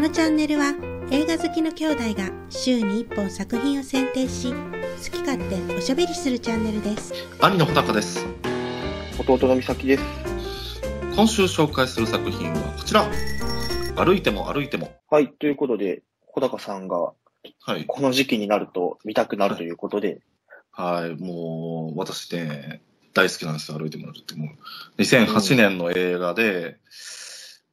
のチャンネルは映画好きの兄弟が週に1本作品を選定し好き勝手おしゃべりするチャンネルです。兄の穂高です。弟の美咲です。今週紹介する作品はこちら。歩いても歩いても。はい、ということで、小高さんがはい。この時期になると見たくなるということで、はいもう私ね大好きなんですよ歩いても歩いても。2008年の映画で、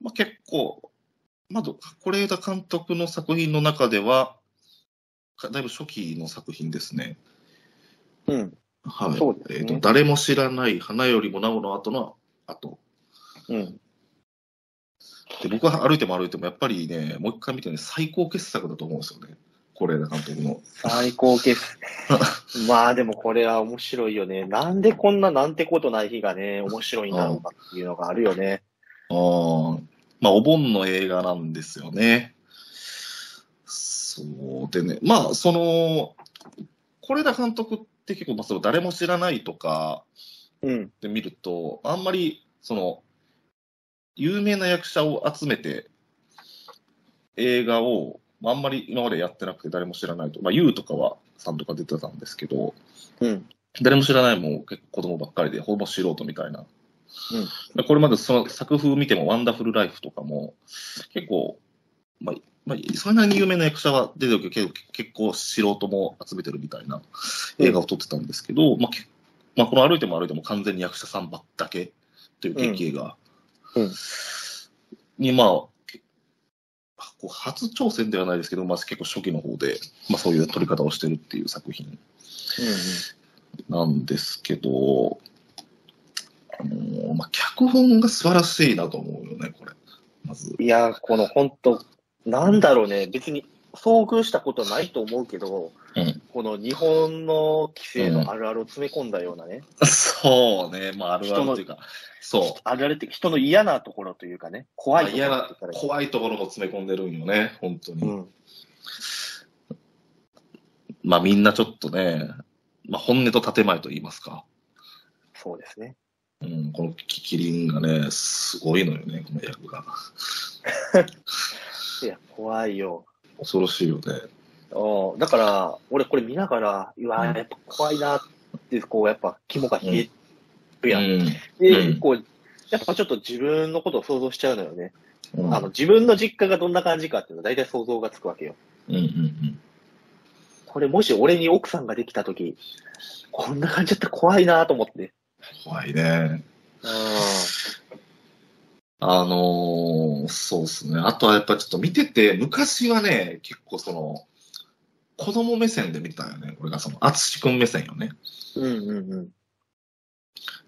まあ、結構まず是枝監督の作品の中ではかだいぶ初期の作品ですね。うん、はい。そうですね。えーと誰も知らない花よりもなおの後の後うん、で僕は歩いても歩いてもやっぱりねもう一回見てね最高傑作だと思うんですよね。是枝監督の。最高傑。まあでもこれは面白いよね。なんでこんななんてことない日がね、面白いんだろうかっていうのがあるよね。あーまあ、お盆の映画なんですよね。そうでね、まあ、その、是枝監督って結構、まあ、その誰も知らないとかうん、で見ると、あんまり、その、有名な役者を集めて、映画を、まああんまり今までやってなくて誰も知らないと。まあ、ユウとかは、さんとか出てたんですけど、うん、誰も知らないもん結構子供ばっかりで、ほぼ素人みたいな。これまでその作風見ても、ワンダフルライフとかも、結構、まあ、まあ、それなりに有名な役者は出てるけど、結構素人も集めてるみたいな映画を撮ってたんですけど、まあ、けまあ、この歩いても歩いても完全に役者さんばっだけという劇映画うん。うんに、まあ、けこう初挑戦ではないですけど、まあ、結構初期の方で、まあ、そういう撮り方をしてるっていう作品なんですけど、あのーまあ、脚本が素晴らしいなと思うよね、これ。まず。いや、この本当なんだろうね、別に遭遇したことないと思うけど、うんこの日本の規制のあるあるを詰め込んだようなね、そうね、まあ、あるあるというか、そあるあるって人の嫌なところというかね、う。怖いところ怖いところも詰め込んでるんよね、本当に。うん、まあ、みんなちょっとね、まあ、本音と建前と言いますか。そうですね。うん、このキキリンがね、すごいのよね、この役が。いや、怖いよ。恐ろしいよね。うんだから、俺これ見ながら、うわ、やっぱ怖いなって、こう、やっぱ肝が冷えるやん。うん。で、うんこう、やっぱちょっと自分のことを想像しちゃうのよね。うんあの、自分の実家がどんな感じかっていうのは大体想像がつくわけよ。うんうんこれもし俺に奥さんができたとき、こんな感じだったら怖いなと思って。怖いね。うあのーそうですね。あとはやっぱちょっと見てて、昔はね、結構その、子供目線で見てたよね。これがその、淳くん目線よね。ん。うんうんうん。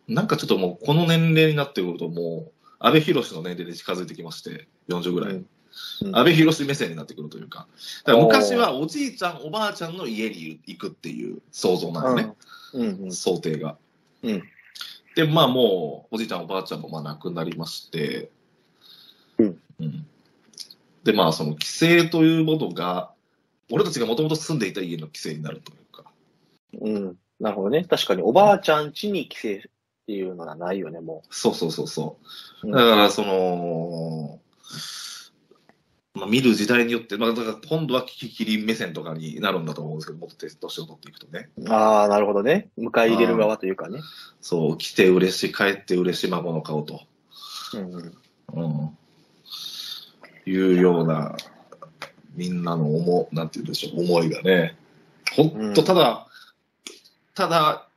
なんかちょっともう、この年齢になってくると、もう、安倍博の年齢で近づいてきまして、40ぐらい。うん安倍博目線になってくるというか。だから昔はおじいちゃん、おばあちゃんの家に行くっていう想像なのね。うんうん。想定が。うんで、まあもう、おじいちゃん、おばあちゃんもまあ亡くなりまして、うんうんで、まあその規制というものが、俺たちがもともと住んでいた家の規制になるというか、うん。なるほどね。確かにおばあちゃん家に帰省っていうのがないよね、もそうそうそうそう。う。だから、その、まあ、見る時代によって、まあ、だから今度はキキリン目線とかになるんだと思うんですけど、もっと年を取っていくとね。ああ、なるほどね。迎え入れる側というかね。そう、来て嬉しい、帰って嬉しい孫の顔と。うんうん。うんいうような、みんなの思、なんて言うんでしょう、思いがね。ほんと、うんただ、ただ、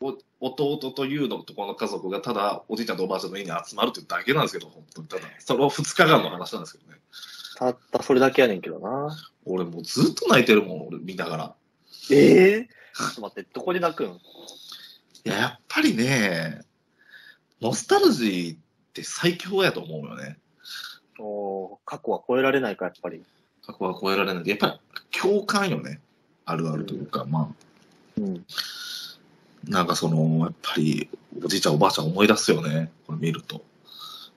お弟というのとこの家族がただおじいちゃんとおばあちゃんの家に集まるっていうだけなんですけど、本当にただ、その2日間の話なんですけどね。たったそれだけやねんけどな。俺もうずっと泣いてるもん、俺見ながら。ええ ちょっと待って、どこで泣くん？いや、やっぱりね、ノスタルジーって最強やと思うよね。おー過去は超えられないか、やっぱり。過去は超えられない。やっぱり共感よね。あるあるというか、まあ。うん。なんかその、やっぱり、おじいちゃん、おばあちゃん思い出すよね、これ見ると。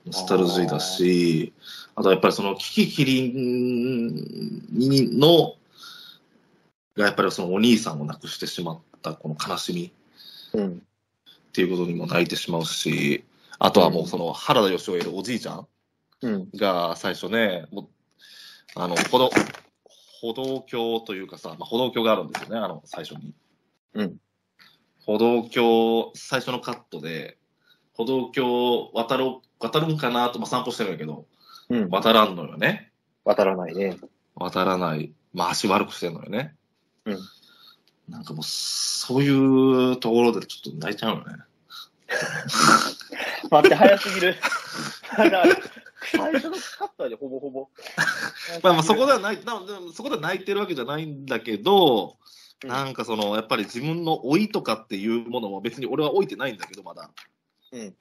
ノスタルジーだし、あとやっぱりその、キキキリンの、がやっぱりそのお兄さんを亡くしてしまったこの悲しみうん。っていうことにも泣いてしまうし、あとはもうその原田義雄いるおじいちゃんうん。が最初ね、もうあの、歩道、歩道橋というかさ、まあ、歩道橋があるんですよね、あの、最初に。うん。歩道橋、最初のカットで、歩道橋渡る、渡るんかなと、まあ、散歩してるんやけど、うん。渡らんのよね。渡らないね。渡らない。まあ、足悪くしてんのよね。うん。なんかもう、そういうところでちょっと泣いちゃうよね。待って、早すぎる。最初のカットでほぼほぼ。まあまあそこではない、なでもそこでは泣いてるわけじゃないんだけど、うんなんかその、やっぱり自分の老いとかっていうものも別に俺は老いてないんだけど、まだ。うん。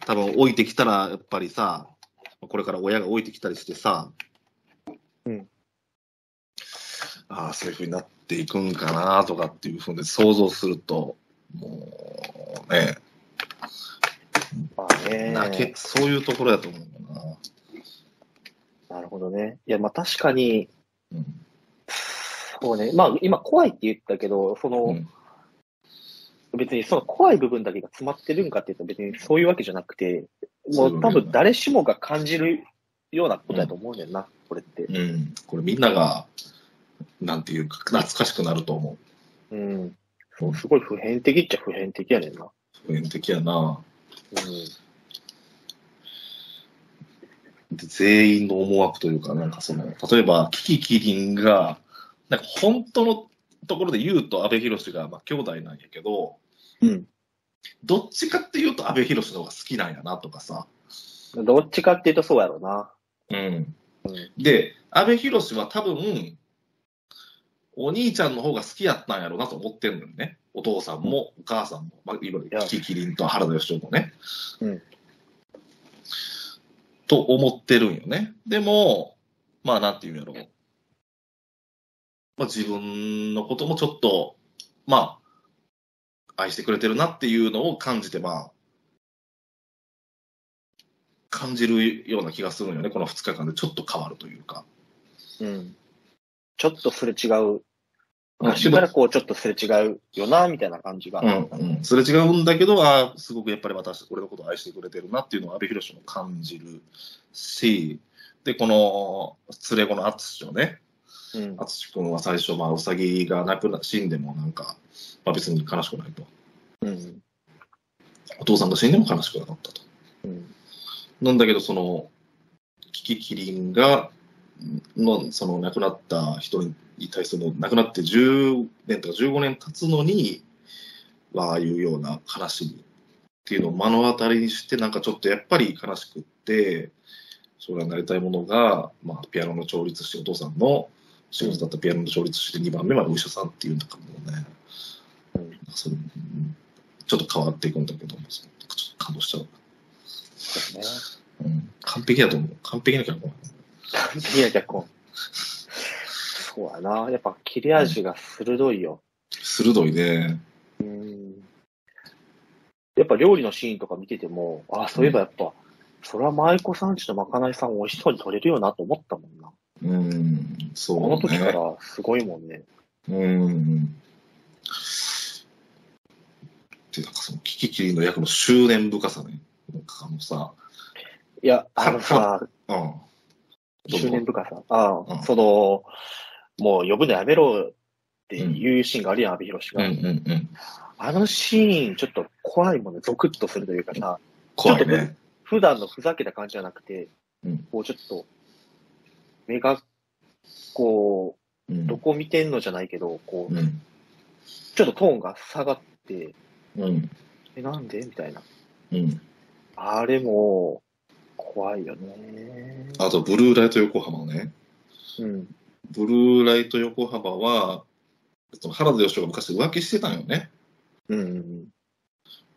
多分老いてきたら、やっぱりさ、これから親が老いてきたりしてさ、うん。ああ、そういうふうになっていくんかなとかっていうふうに想像すると、もうね、まあね。泣け、そういうところやと思うんだな。なるほどね。いや、まあ確かに、うんそうね。まあ今怖いって言ったけど、その、うん別にその怖い部分だけが詰まってるんかっていうと別にそういうわけじゃなくて、もう多分誰しもが感じるようなことやと思うねんな、これって。うん、これみんなが、なんていうか、懐かしくなると思う。うん。そう、すごい普遍的っちゃ普遍的やねんな。普遍的やな。うん。で全員の思惑というか、なんかその、例えば、キキキリンが、なんか本当のところで言うと阿部寛が、まあ、兄弟なんやけど、うん。どっちかっていうと阿部寛の方が好きなんやなとかさ。どっちかっていうとそうやろうな。うん。うん。で、阿部寛は多分、お兄ちゃんの方が好きやったんやろうなと思ってんのよね。お父さんもお母さんも、まあ、いわゆるキキキリンと原田義雄もね。うん。と思ってるんよね。でも、まあなんていうんやろう。まあ自分のこともちょっと、まあ、愛してくれてるなっていうのを感じて、まあ、感じるような気がするんよね。この2日間でちょっと変わるというか。うん。ちょっとすれ違う。うん昔からこうちょっとすれ違うよな、みたいな感じが。うん、うん。すれ違うんだけど、あーすごくやっぱり私、俺のことを愛してくれてるなっていうのを阿部寛も感じるし、で、この、連れ子の淳をね、うん。淳君は最初、まあ、うさぎが亡くな、死んでもなんか、まあ別に悲しくないと。うん。お父さんが死んでも悲しくなかったと。うん。なんだけど、その、キキキリンが、の、その亡くなった人に対するの、亡くなって10年とか15年経つのに、ああいうような悲しみっていうのを目の当たりにして、なんかちょっとやっぱり悲しくって、将来なりたいものが、まあ、ピアノの調律師、お父さんの仕事だったピアノの調律師で2番目はお医者さんっていうんだからもうね、うんそれうんちょっと変わっていくんだけどちょっと感動しちゃう。そうね。うん、完璧だと思う。完璧な脚本。完璧な脚本。そうやな。やっぱ切れ味が鋭いよ。鋭いね。うん。やっぱ料理のシーンとか見てても、あ、そういえばやっぱ、それは舞妓さんちのまかないさん美味しそうに撮れるよなと思ったもんな。うん、そう、ね。この時からすごいもんね。うん。で、なんかその、キキキリンの役の執念深さね。なんかあのさ、いや、あのさ、うん。執念深さ。ああ、うんその、もう呼ぶのやめろっていうシーンがあるやん、阿部寛うんが。うんうん。あのシーン、ちょっと怖いもんね、ゾクッとするというかさ、怖いね。普段のふざけた感じじゃなくて、うんこうちょっと、目が、こうどこ見てんのじゃないけど、こう、うん。ちょっとトーンが下がって、うん。え、なんでみたいな。うん。あれも、怖いよね。あと、ブルーライト横浜ね。うん。ブルーライト横浜は、その原田義雄が昔浮気してたんよね。うんうん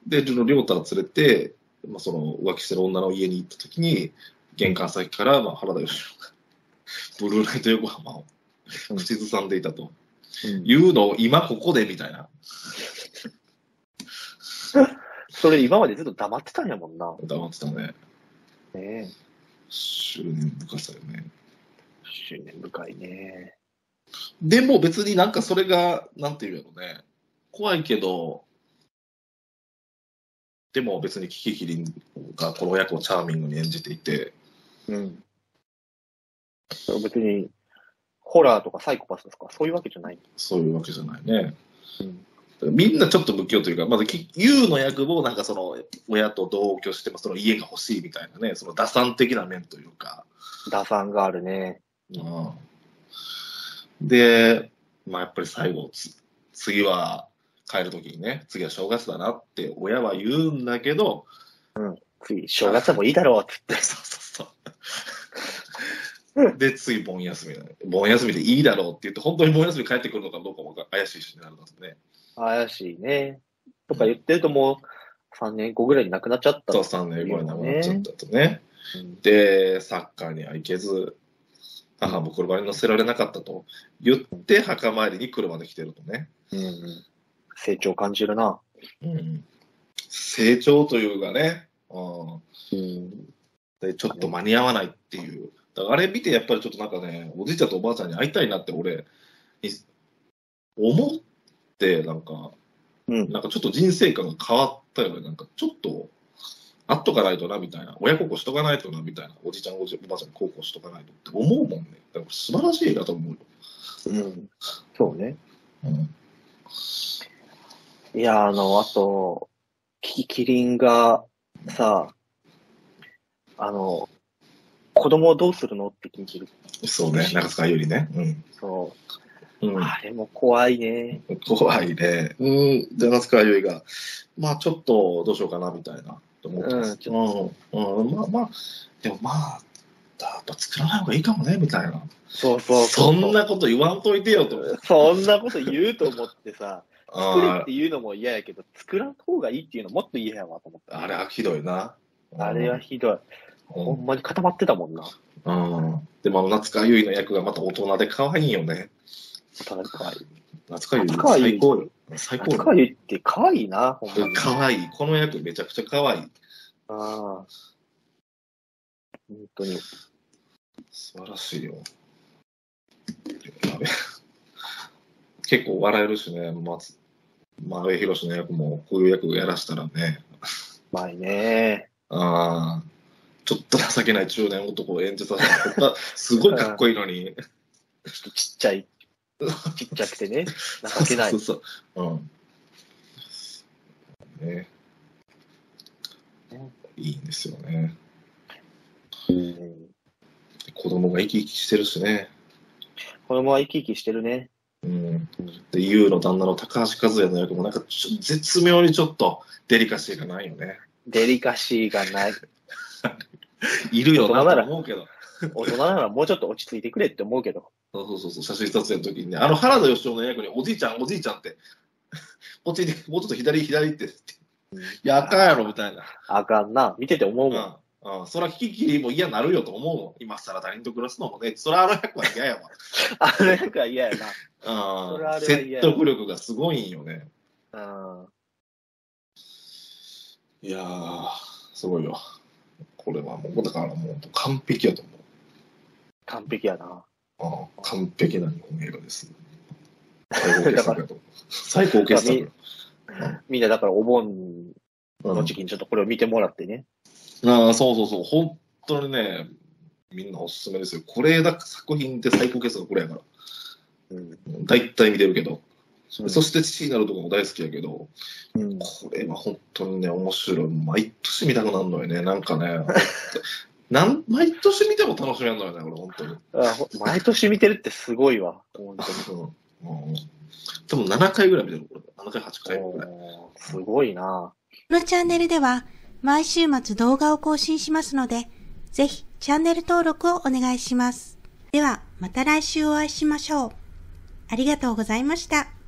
で、その亮太を連れて、まあ、その浮気してる女の家に行った時に、玄関先から、まあ、原田義雄が、ブルーライト横浜をうん口ずさんでいたと。うん。言うのを今ここでみたいな。それ今までずっと黙ってたんやもんな。黙ってたね。ね執念深さよね。執念深いね。でも別になんかそれが、なんていうやろね。怖いけど、でも別にキキキリンがこの役をチャーミングに演じていて、うん。別に、ホラーとかサイコパスとか、そういうわけじゃない。そういうわけじゃないね。みんなちょっと不器用というか、まず、ユウの役もなんかその、親と同居してもその家が欲しいみたいなね、その打算的な面というか。打算があるね。うん。で、まあやっぱり最後、次は帰るときにね、次は正月だなって親は言うんだけど、うん、次、正月はもういいだろうって言って。そうそうそう。で、次、盆休み。盆休みでいいだろうって言って、本当に盆休み帰ってくるのかどうかも怪しいしになるんですね。怪しいね。とか言ってるともう3年後ぐらいに亡くなっちゃった、ね、そう、3年後に亡くなっちゃったとね。うん、で、サッカーには行けず、母も車に乗せられなかったと言って、墓参りに車で来てるとね。うん、成長感じるな。うん、成長というかね、うん、で、ちょっと間に合わないっていう。あれ見てやっぱりちょっとなんかね、おじいちゃんとおばあちゃんに会いたいなって俺、思って、なんか、うん、なんかちょっと人生観が変わったよね。なんかちょっと、会っとかないとな、みたいな。親孝行しとかないとな、みたいな。おじいちゃん、おじおばあちゃんに孝行しとかないとって思うもんね。だから素晴らしいなと思うよ。うん。そうね。うん。いや、あの、あと、キキリンがさ、あの、子供をどうするの？って聞いてる。そうね、中塚よりね。うん。そう。うん、あれも怖いね。怖いね。うん、中塚よりが、まあちょっとどうしようかなみたいな、と思ってます。うん、うん、まあまあ、でもまあ、やっぱ作らない方がいいかもね、みたいな。そうそうそんなこと言わんといてよと。そんなこと言うと思ってさ、作れっていうのも嫌やけど、作らん方がいいっていうのもっと嫌やわと思った。あれはひどいな。あれはひどい。ほんまに固まってたもんな。うん。でも、夏川優衣の役がまた大人で可愛いよね。大人で可愛い。夏川優衣最高よ。最高夏川優衣って可愛いな、ほんまに。可愛い。この役めちゃくちゃ可愛い。ああ。本当に。素晴らしいよ。結構笑えるしね、松、真上宏の役もこういう役をやらしたらね。うまいね。ああ。ちょっと情けない中年男を演じさせた。すごいかっこいいのに。ちょっとちっちゃい。ちっちゃくてね。情けない。そうそうそう。うん。ね。いいんですよね。うん。子供が生き生きしてるしね。子供は生き生きしてるね。うん。で、優の旦那の高橋和也の役もなんか絶妙にちょっとデリカシーがないよね。デリカシーがない。いるよなと思うけど。大人ならもうちょっと落ち着いてくれって思うけど。そうそうそう、写真撮影の時にね、あの原田義雄の役におじいちゃん、おじいちゃんって、こっちに、もうちょっと左、左って、いや、あかんやろ、みたいな。あかんな。見てて思うもん。うん、そら、キキキリも嫌になるよと思うもん。今更他人と暮らすのもね。そら、あの役は嫌やわ。あの役は嫌やな。うん。説得力がすごいんよね。うん。いやー、すごいよ。これはもう、だからもう完璧やと思う。完璧やな。ああ、完璧な日本映画です。最高傑作やと思う。最高傑作。みんなだからお盆の時期にちょっとこれを見てもらってね。うん、ああ、そうそうそう。本当にね、みんなおすすめですよ。これだ作品って最高傑作これやから。うん、大体見てるけど。そして父になるとこも大好きやけど、うん、これは本当にね、面白い。毎年見たくなるのよね。なんかね、なん毎年見ても楽しめるのよね、これ、本当に。あ毎年見てるってすごいわ、本当に。うんうん、多分7回ぐらい見てる、これ。7回、8回ぐらい。すごいなこのチャンネルでは、毎週末動画を更新しますので、ぜひチャンネル登録をお願いします。では、また来週お会いしましょう。ありがとうございました。